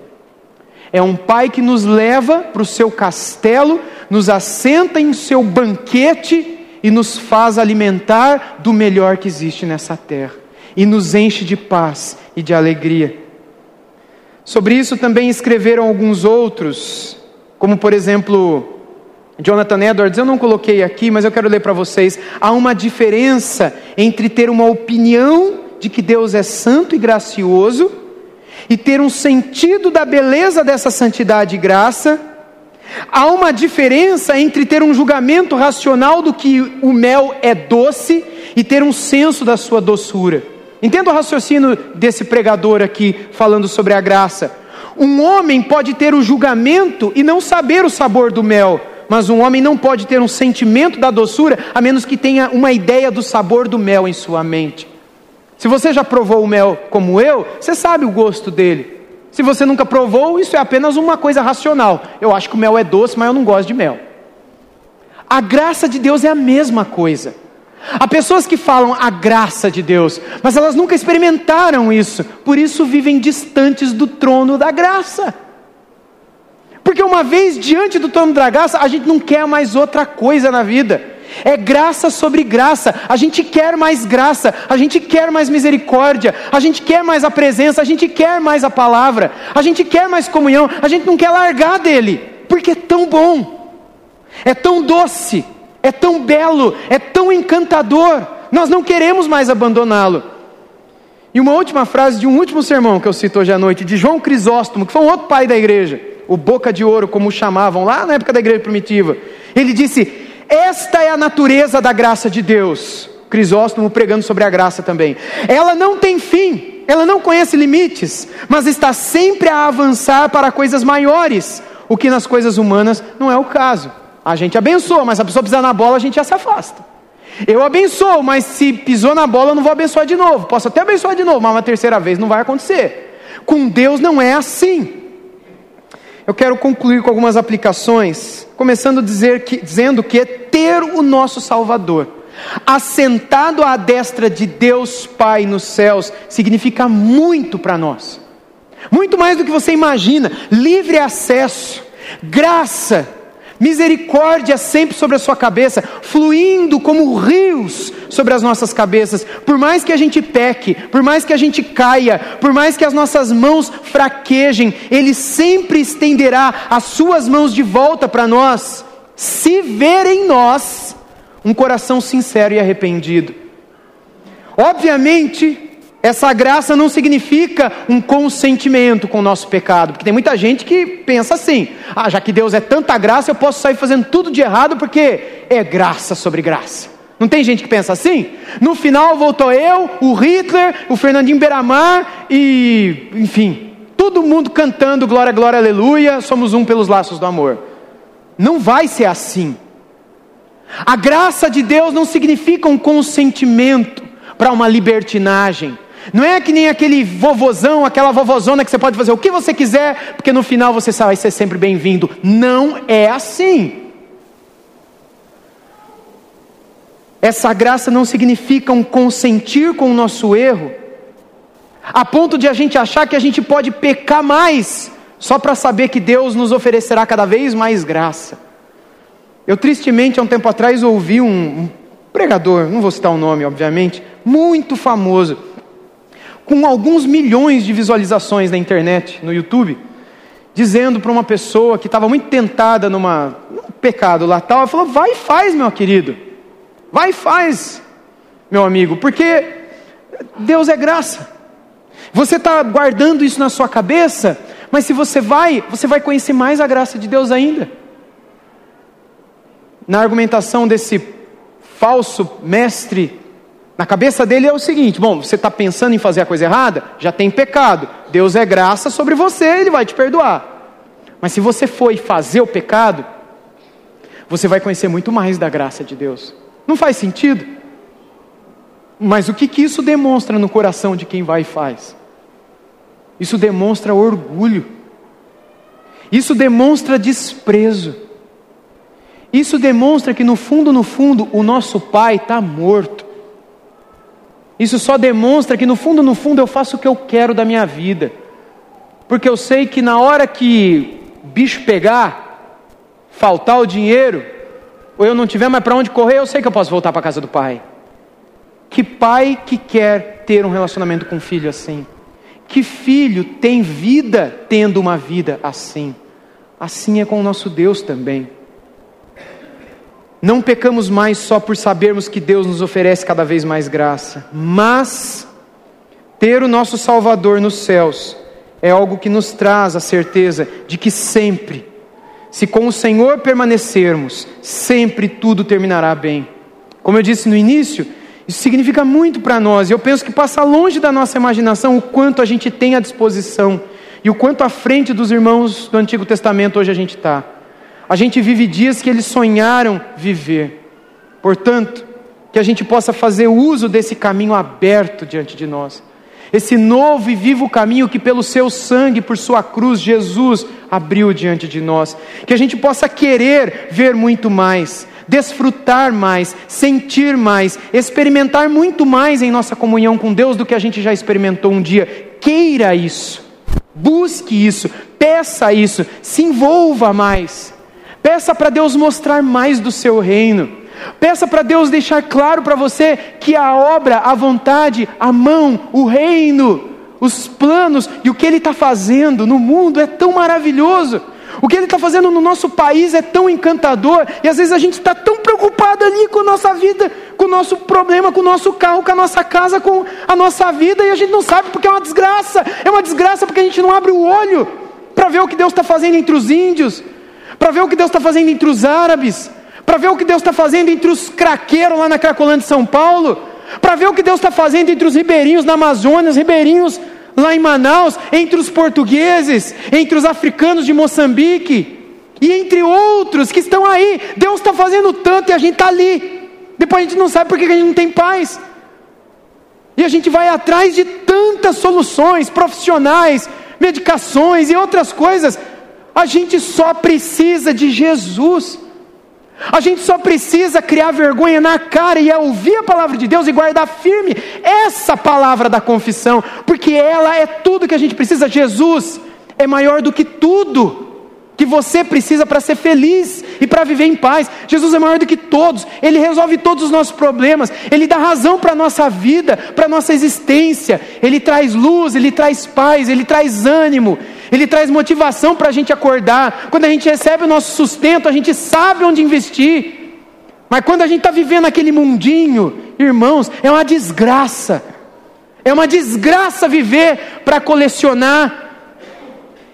É um pai que nos leva para o seu castelo, nos assenta em seu banquete e nos faz alimentar do melhor que existe nessa terra e nos enche de paz e de alegria. Sobre isso também escreveram alguns outros, como por exemplo Jonathan Edwards, eu não coloquei aqui, mas eu quero ler para vocês. Há uma diferença entre ter uma opinião de que Deus é santo e gracioso e ter um sentido da beleza dessa santidade e graça. Há uma diferença entre ter um julgamento racional do que o mel é doce e ter um senso da sua doçura. Entenda o raciocínio desse pregador aqui falando sobre a graça. Um homem pode ter o julgamento e não saber o sabor do mel, mas um homem não pode ter um sentimento da doçura a menos que tenha uma ideia do sabor do mel em sua mente. Se você já provou o mel como eu, você sabe o gosto dele. Se você nunca provou, isso é apenas uma coisa racional. Eu acho que o mel é doce, mas eu não gosto de mel. A graça de Deus é a mesma coisa. Há pessoas que falam a graça de Deus, mas elas nunca experimentaram isso, por isso vivem distantes do trono da graça. Porque uma vez diante do trono da graça, a gente não quer mais outra coisa na vida. É graça sobre graça. A gente quer mais graça, a gente quer mais misericórdia, a gente quer mais a presença, a gente quer mais a palavra, a gente quer mais comunhão, a gente não quer largar dele, porque é tão bom, é tão doce, é tão belo, é tão encantador. Nós não queremos mais abandoná-lo. E uma última frase de um último sermão que eu cito hoje à noite, de João Crisóstomo, que foi um outro pai da igreja o boca de ouro, como chamavam lá na época da igreja primitiva. Ele disse: Esta é a natureza da graça de Deus. Crisóstomo pregando sobre a graça também. Ela não tem fim, ela não conhece limites, mas está sempre a avançar para coisas maiores, o que nas coisas humanas não é o caso. A gente abençoa, mas se a pessoa pisar na bola, a gente já se afasta. Eu abençoo, mas se pisou na bola, eu não vou abençoar de novo. Posso até abençoar de novo, mas uma terceira vez não vai acontecer. Com Deus não é assim. Eu quero concluir com algumas aplicações, começando que, dizendo que ter o nosso Salvador, assentado à destra de Deus Pai nos céus, significa muito para nós. Muito mais do que você imagina, livre acesso, graça, misericórdia sempre sobre a sua cabeça, fluindo como rios sobre as nossas cabeças. Por mais que a gente peque, por mais que a gente caia, por mais que as nossas mãos fraquejem, Ele sempre estenderá as suas mãos de volta para nós, se ver em nós um coração sincero e arrependido. Obviamente, essa graça não significa um consentimento com o nosso pecado, porque tem muita gente que pensa assim: ah, já que Deus é tanta graça, eu posso sair fazendo tudo de errado porque é graça sobre graça. Não tem gente que pensa assim? No final voltou eu, o Hitler, o Fernandinho Beramar e, enfim, todo mundo cantando glória, glória, aleluia, somos um pelos laços do amor. Não vai ser assim. A graça de Deus não significa um consentimento para uma libertinagem. Não é que nem aquele vovozão, aquela vovozona que você pode fazer o que você quiser, porque no final você vai ser sempre bem-vindo. Não é assim. Essa graça não significa um consentir com o nosso erro, a ponto de a gente achar que a gente pode pecar mais, só para saber que Deus nos oferecerá cada vez mais graça. Eu tristemente, há um tempo atrás, ouvi um, um pregador, não vou citar o nome, obviamente, muito famoso, com alguns milhões de visualizações na internet, no YouTube, dizendo para uma pessoa que estava muito tentada numa, num pecado lá tal, falou: vai e faz, meu querido, vai e faz, meu amigo, porque Deus é graça. Você está guardando isso na sua cabeça, mas se você vai, você vai conhecer mais a graça de Deus ainda. Na argumentação desse falso mestre na cabeça dele é o seguinte: bom, você está pensando em fazer a coisa errada? Já tem pecado. Deus é graça sobre você, ele vai te perdoar. Mas se você for fazer o pecado, você vai conhecer muito mais da graça de Deus. Não faz sentido? Mas o que, que isso demonstra no coração de quem vai e faz? Isso demonstra orgulho. Isso demonstra desprezo. Isso demonstra que no fundo, no fundo, o nosso pai está morto. Isso só demonstra que no fundo, no fundo, eu faço o que eu quero da minha vida. Porque eu sei que na hora que bicho pegar, faltar o dinheiro, ou eu não tiver mais para onde correr, eu sei que eu posso voltar para casa do pai. Que pai que quer ter um relacionamento com um filho assim? Que filho tem vida tendo uma vida assim? Assim é com o nosso Deus também. Não pecamos mais só por sabermos que Deus nos oferece cada vez mais graça, mas ter o nosso Salvador nos céus é algo que nos traz a certeza de que sempre, se com o Senhor permanecermos, sempre tudo terminará bem. Como eu disse no início, isso significa muito para nós, e eu penso que passa longe da nossa imaginação o quanto a gente tem à disposição e o quanto à frente dos irmãos do Antigo Testamento hoje a gente está. A gente vive dias que eles sonharam viver. Portanto, que a gente possa fazer uso desse caminho aberto diante de nós. Esse novo e vivo caminho que, pelo seu sangue, por sua cruz, Jesus abriu diante de nós. Que a gente possa querer ver muito mais, desfrutar mais, sentir mais, experimentar muito mais em nossa comunhão com Deus do que a gente já experimentou um dia. Queira isso, busque isso, peça isso, se envolva mais. Peça para Deus mostrar mais do seu reino. Peça para Deus deixar claro para você que a obra, a vontade, a mão, o reino, os planos e o que Ele está fazendo no mundo é tão maravilhoso. O que Ele está fazendo no nosso país é tão encantador, e às vezes a gente está tão preocupado ali com a nossa vida, com o nosso problema, com o nosso carro, com a nossa casa, com a nossa vida, e a gente não sabe porque é uma desgraça. É uma desgraça porque a gente não abre o olho para ver o que Deus está fazendo entre os índios, para ver o que Deus está fazendo entre os árabes, para ver o que Deus está fazendo entre os craqueiros lá na Cracolândia de São Paulo, para ver o que Deus está fazendo entre os ribeirinhos na Amazônia, os ribeirinhos lá em Manaus, entre os portugueses, entre os africanos de Moçambique, e entre outros que estão aí. Deus está fazendo tanto e a gente está ali. Depois a gente não sabe por que a gente não tem paz. E a gente vai atrás de tantas soluções profissionais, medicações e outras coisas a gente só precisa de Jesus. A gente só precisa criar vergonha na cara e ouvir a palavra de Deus e guardar firme essa palavra da confissão, porque ela é tudo que a gente precisa. Jesus é maior do que tudo que você precisa para ser feliz e para viver em paz. Jesus é maior do que todos, Ele resolve todos os nossos problemas, Ele dá razão para a nossa vida, para a nossa existência, Ele traz luz, Ele traz paz, Ele traz ânimo, Ele traz motivação para a gente acordar. Quando a gente recebe o nosso sustento, a gente sabe onde investir. Mas quando a gente está vivendo aquele mundinho, irmãos, é uma desgraça. É uma desgraça viver para colecionar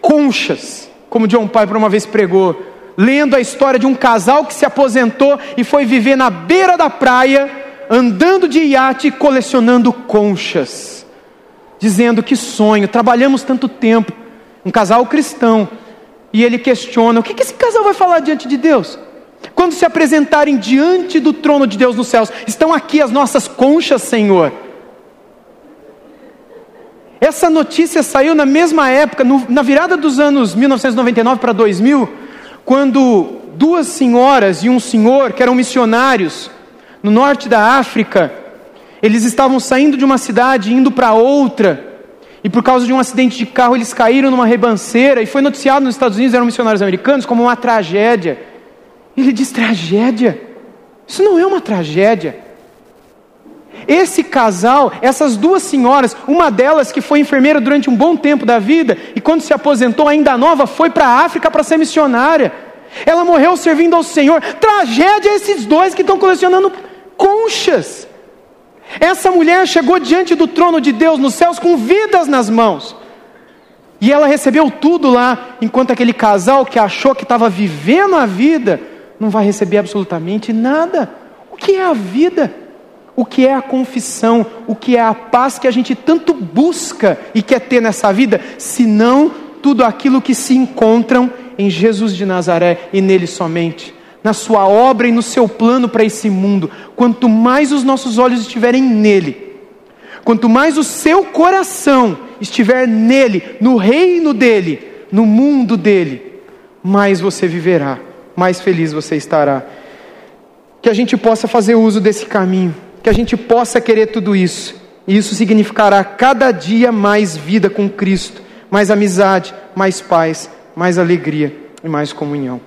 conchas, como John Piper uma vez pregou, lendo a história de um casal que se aposentou e foi viver na beira da praia, andando de iate, colecionando conchas, dizendo que sonho, trabalhamos tanto tempo, um casal cristão, e ele questiona: o que esse casal vai falar diante de Deus? Quando se apresentarem diante do trono de Deus nos céus, estão aqui as nossas conchas, Senhor. Essa notícia saiu na mesma época, no, na virada dos anos 1999 para 2000, quando duas senhoras e um senhor, que eram missionários, no norte da África, eles estavam saindo de uma cidade indo para outra, e por causa de um acidente de carro eles caíram numa rebanceira, e foi noticiado nos Estados Unidos, eram missionários americanos, como uma tragédia. Ele diz: tragédia? Isso não é uma tragédia. Esse casal, essas duas senhoras, uma delas que foi enfermeira durante um bom tempo da vida e quando se aposentou ainda nova foi para a África para ser missionária. Ela morreu servindo ao Senhor. Tragédia esses dois que estão colecionando conchas. Essa mulher chegou diante do trono de Deus nos céus com vidas nas mãos. E ela recebeu tudo lá, enquanto aquele casal que achou que estava vivendo a vida, não vai receber absolutamente nada. O que é a vida? o que é a confissão, o que é a paz que a gente tanto busca e quer ter nessa vida, senão tudo aquilo que se encontram em Jesus de Nazaré e nele somente, na sua obra e no seu plano para esse mundo. Quanto mais os nossos olhos estiverem nele, quanto mais o seu coração estiver nele, no reino dele, no mundo dele, mais você viverá, mais feliz você estará. Que a gente possa fazer uso desse caminho que a gente possa querer tudo isso. E isso significará cada dia mais vida com Cristo, mais amizade, mais paz, mais alegria e mais comunhão.